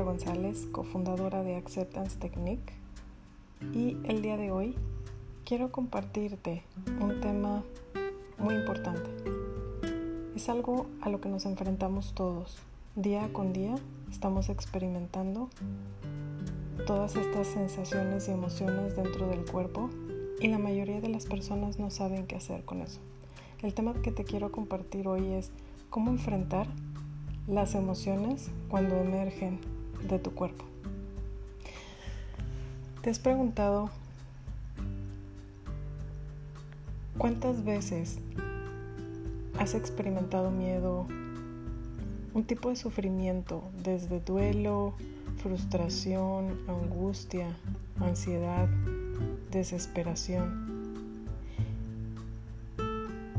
González, cofundadora de Acceptance Technique, y el día de hoy quiero compartirte un tema muy importante. Es algo a lo que nos enfrentamos todos. Día con día estamos experimentando todas estas sensaciones y emociones dentro del cuerpo y la mayoría de las personas no saben qué hacer con eso. El tema que te quiero compartir hoy es cómo enfrentar las emociones cuando emergen de tu cuerpo. ¿Te has preguntado cuántas veces has experimentado miedo, un tipo de sufrimiento desde duelo, frustración, angustia, ansiedad, desesperación?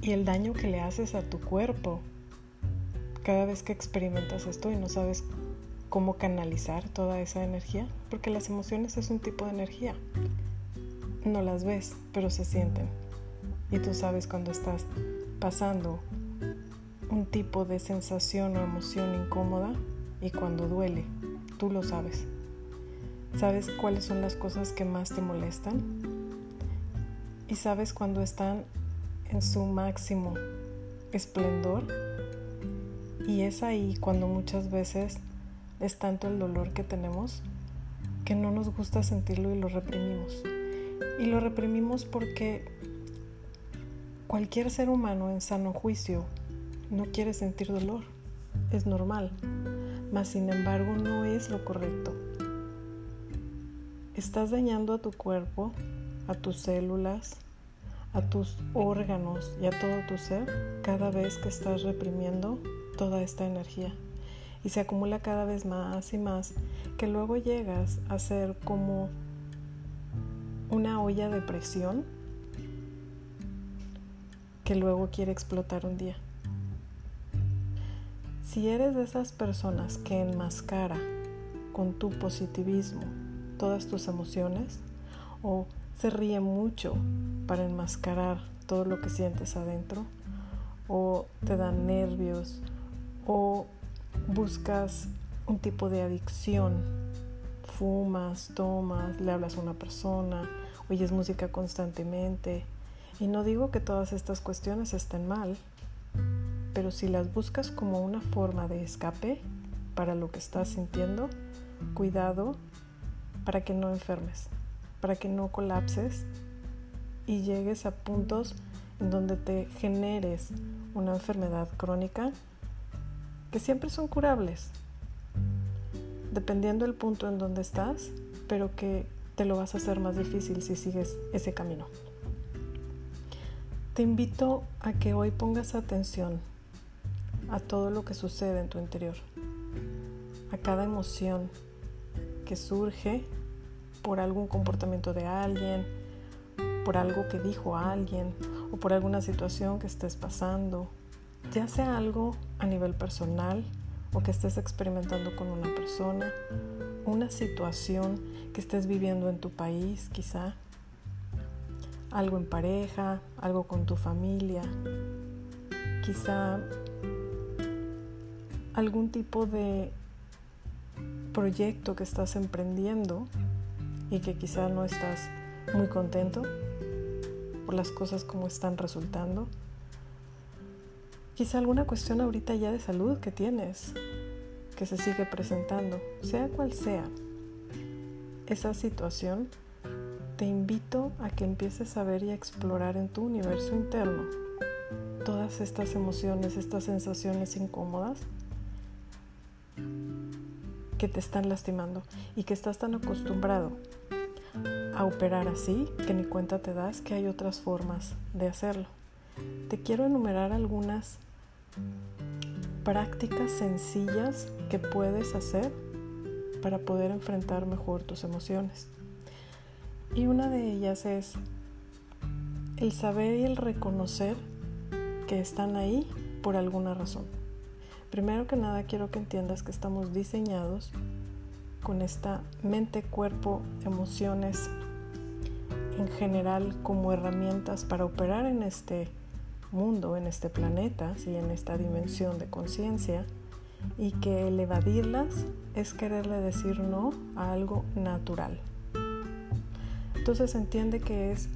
Y el daño que le haces a tu cuerpo cada vez que experimentas esto y no sabes cómo canalizar toda esa energía, porque las emociones es un tipo de energía. No las ves, pero se sienten. Y tú sabes cuando estás pasando un tipo de sensación o emoción incómoda y cuando duele, tú lo sabes. Sabes cuáles son las cosas que más te molestan y sabes cuando están en su máximo esplendor y es ahí cuando muchas veces es tanto el dolor que tenemos que no nos gusta sentirlo y lo reprimimos. Y lo reprimimos porque cualquier ser humano en sano juicio no quiere sentir dolor. Es normal. Mas sin embargo no es lo correcto. Estás dañando a tu cuerpo, a tus células, a tus órganos y a todo tu ser cada vez que estás reprimiendo toda esta energía y se acumula cada vez más y más que luego llegas a ser como una olla de presión que luego quiere explotar un día. Si eres de esas personas que enmascara con tu positivismo todas tus emociones o se ríe mucho para enmascarar todo lo que sientes adentro o te dan nervios o buscas un tipo de adicción, fumas, tomas, le hablas a una persona, oyes música constantemente. Y no digo que todas estas cuestiones estén mal, pero si las buscas como una forma de escape para lo que estás sintiendo, cuidado para que no enfermes, para que no colapses y llegues a puntos en donde te generes una enfermedad crónica que siempre son curables, dependiendo del punto en donde estás, pero que te lo vas a hacer más difícil si sigues ese camino. Te invito a que hoy pongas atención a todo lo que sucede en tu interior, a cada emoción que surge por algún comportamiento de alguien, por algo que dijo alguien o por alguna situación que estés pasando ya sea algo a nivel personal o que estés experimentando con una persona, una situación que estés viviendo en tu país quizá, algo en pareja, algo con tu familia, quizá algún tipo de proyecto que estás emprendiendo y que quizá no estás muy contento por las cosas como están resultando Quizá alguna cuestión ahorita ya de salud que tienes, que se sigue presentando, sea cual sea esa situación, te invito a que empieces a ver y a explorar en tu universo interno todas estas emociones, estas sensaciones incómodas que te están lastimando y que estás tan acostumbrado a operar así que ni cuenta te das que hay otras formas de hacerlo. Te quiero enumerar algunas prácticas sencillas que puedes hacer para poder enfrentar mejor tus emociones. Y una de ellas es el saber y el reconocer que están ahí por alguna razón. Primero que nada quiero que entiendas que estamos diseñados con esta mente, cuerpo, emociones en general como herramientas para operar en este mundo, en este planeta, ¿sí? en esta dimensión de conciencia, y que el evadirlas es quererle decir no a algo natural. Entonces entiende que es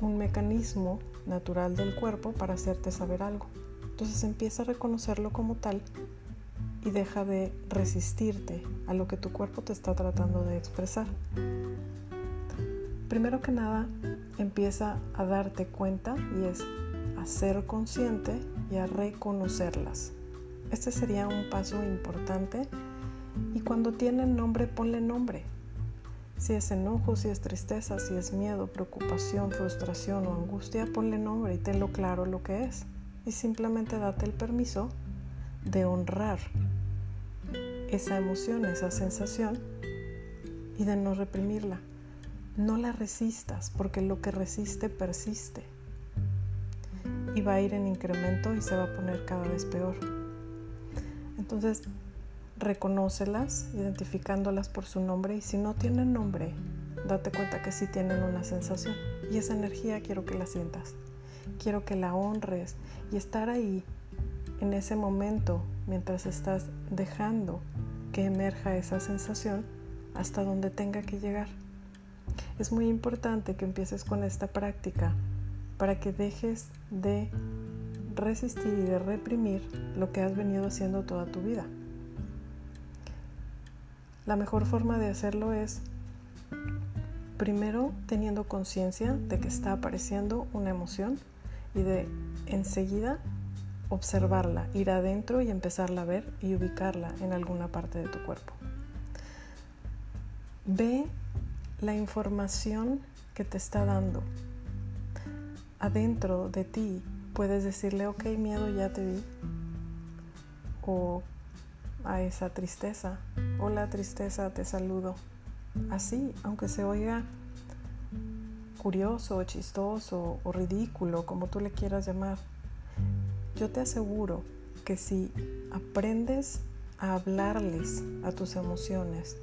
un mecanismo natural del cuerpo para hacerte saber algo. Entonces empieza a reconocerlo como tal y deja de resistirte a lo que tu cuerpo te está tratando de expresar. Primero que nada, empieza a darte cuenta y es a ser consciente y a reconocerlas. Este sería un paso importante y cuando tienen nombre, ponle nombre. Si es enojo, si es tristeza, si es miedo, preocupación, frustración o angustia, ponle nombre y tenlo claro lo que es. Y simplemente date el permiso de honrar esa emoción, esa sensación y de no reprimirla. No la resistas porque lo que resiste persiste y va a ir en incremento y se va a poner cada vez peor. Entonces, reconócelas, identificándolas por su nombre y si no tienen nombre, date cuenta que sí tienen una sensación y esa energía quiero que la sientas. Quiero que la honres y estar ahí en ese momento mientras estás dejando que emerja esa sensación hasta donde tenga que llegar. Es muy importante que empieces con esta práctica para que dejes de resistir y de reprimir lo que has venido haciendo toda tu vida. La mejor forma de hacerlo es primero teniendo conciencia de que está apareciendo una emoción y de enseguida observarla, ir adentro y empezarla a ver y ubicarla en alguna parte de tu cuerpo. Ve la información que te está dando. Adentro de ti puedes decirle, ok, miedo, ya te vi. O a esa tristeza, hola tristeza, te saludo. Así, aunque se oiga curioso, chistoso o ridículo, como tú le quieras llamar, yo te aseguro que si aprendes a hablarles a tus emociones,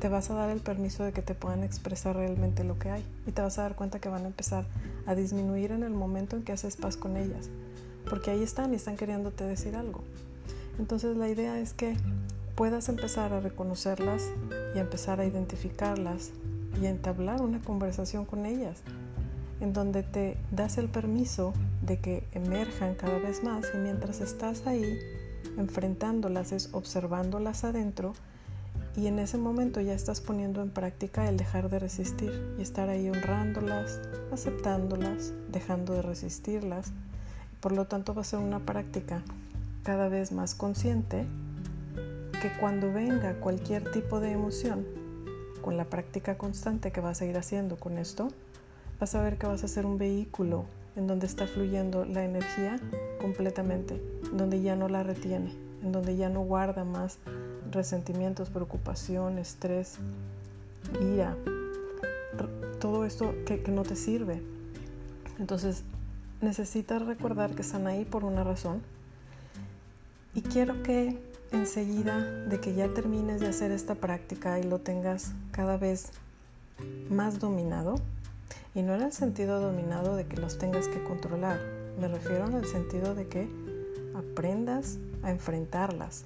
te vas a dar el permiso de que te puedan expresar realmente lo que hay y te vas a dar cuenta que van a empezar a disminuir en el momento en que haces paz con ellas, porque ahí están y están queriéndote decir algo. Entonces la idea es que puedas empezar a reconocerlas y empezar a identificarlas y entablar una conversación con ellas, en donde te das el permiso de que emerjan cada vez más y mientras estás ahí enfrentándolas es observándolas adentro y en ese momento ya estás poniendo en práctica el dejar de resistir y estar ahí honrándolas, aceptándolas, dejando de resistirlas. Por lo tanto va a ser una práctica cada vez más consciente que cuando venga cualquier tipo de emoción, con la práctica constante que vas a ir haciendo con esto, vas a ver que vas a ser un vehículo en donde está fluyendo la energía completamente, donde ya no la retiene, en donde ya no guarda más resentimientos, preocupación, estrés, ira, todo esto que, no te sirve. Entonces necesitas recordar que están ahí por una razón y quiero que enseguida de que ya termines de hacer esta práctica y lo tengas cada vez más dominado, y no en el sentido dominado de que los tengas que controlar, me refiero en el sentido de que aprendas a enfrentarlas,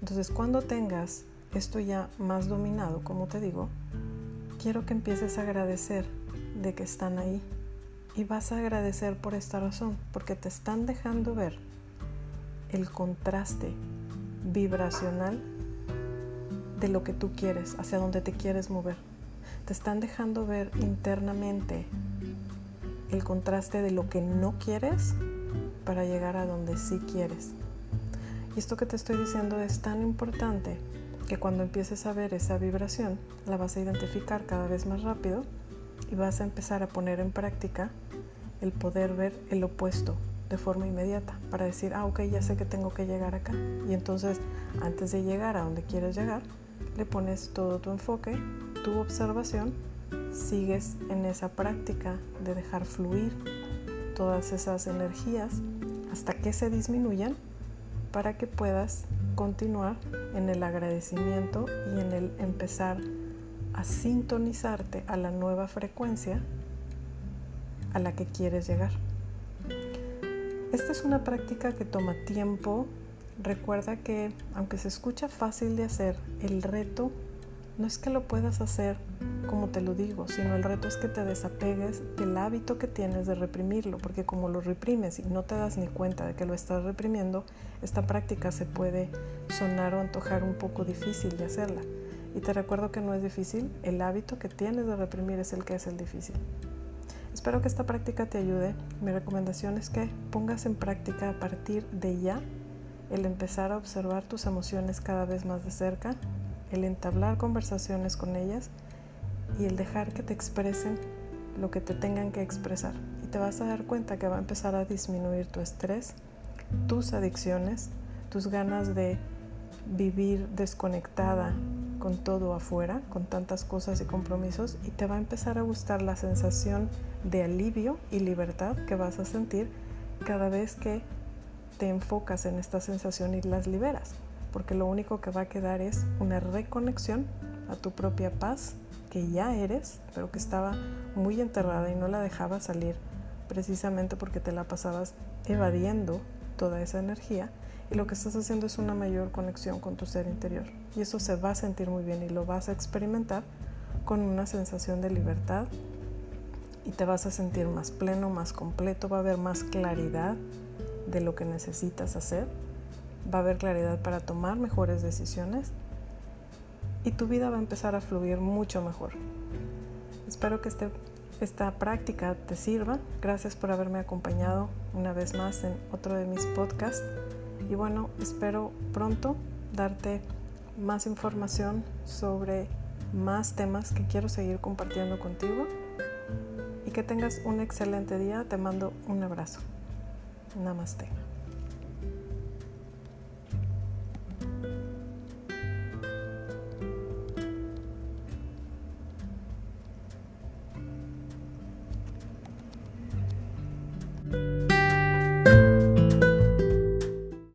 entonces cuando tengas esto ya más dominado, como te digo, quiero que empieces a agradecer de que están ahí. Y vas a agradecer por esta razón, porque te están dejando ver el contraste vibracional de lo que tú quieres, hacia donde te quieres mover. Te están dejando ver internamente el contraste de lo que no quieres para llegar a donde sí quieres. Y esto que te estoy diciendo es tan importante que cuando empieces a ver esa vibración, la vas a identificar cada vez más rápido y vas a empezar a poner en práctica el poder ver el opuesto de forma inmediata para decir, ah, ok, ya sé que tengo que llegar acá. Y entonces, antes de llegar a donde quieres llegar, le pones todo tu enfoque, tu observación, sigues en esa práctica de dejar fluir todas esas energías hasta que se disminuyan para que puedas continuar en el agradecimiento y en el empezar a sintonizarte a la nueva frecuencia a la que quieres llegar. Esta es una práctica que toma tiempo, recuerda que aunque se escucha fácil de hacer, el reto no es que lo puedas hacer como te lo digo, sino el reto es que te desapegues del hábito que tienes de reprimirlo, porque como lo reprimes y no te das ni cuenta de que lo estás reprimiendo, esta práctica se puede sonar o antojar un poco difícil de hacerla. Y te recuerdo que no es difícil, el hábito que tienes de reprimir es el que es el difícil. Espero que esta práctica te ayude. Mi recomendación es que pongas en práctica a partir de ya el empezar a observar tus emociones cada vez más de cerca, el entablar conversaciones con ellas y el dejar que te expresen lo que te tengan que expresar. Y te vas a dar cuenta que va a empezar a disminuir tu estrés, tus adicciones, tus ganas de vivir desconectada con todo afuera, con tantas cosas y compromisos, y te va a empezar a gustar la sensación de alivio y libertad que vas a sentir cada vez que te enfocas en esta sensación y las liberas, porque lo único que va a quedar es una reconexión a tu propia paz que ya eres, pero que estaba muy enterrada y no la dejaba salir precisamente porque te la pasabas evadiendo toda esa energía. Y lo que estás haciendo es una mayor conexión con tu ser interior. Y eso se va a sentir muy bien y lo vas a experimentar con una sensación de libertad y te vas a sentir más pleno, más completo, va a haber más claridad de lo que necesitas hacer, va a haber claridad para tomar mejores decisiones y tu vida va a empezar a fluir mucho mejor. Espero que este, esta práctica te sirva. Gracias por haberme acompañado una vez más en otro de mis podcasts. Y bueno, espero pronto darte más información sobre más temas que quiero seguir compartiendo contigo. Y que tengas un excelente día. Te mando un abrazo. Namaste.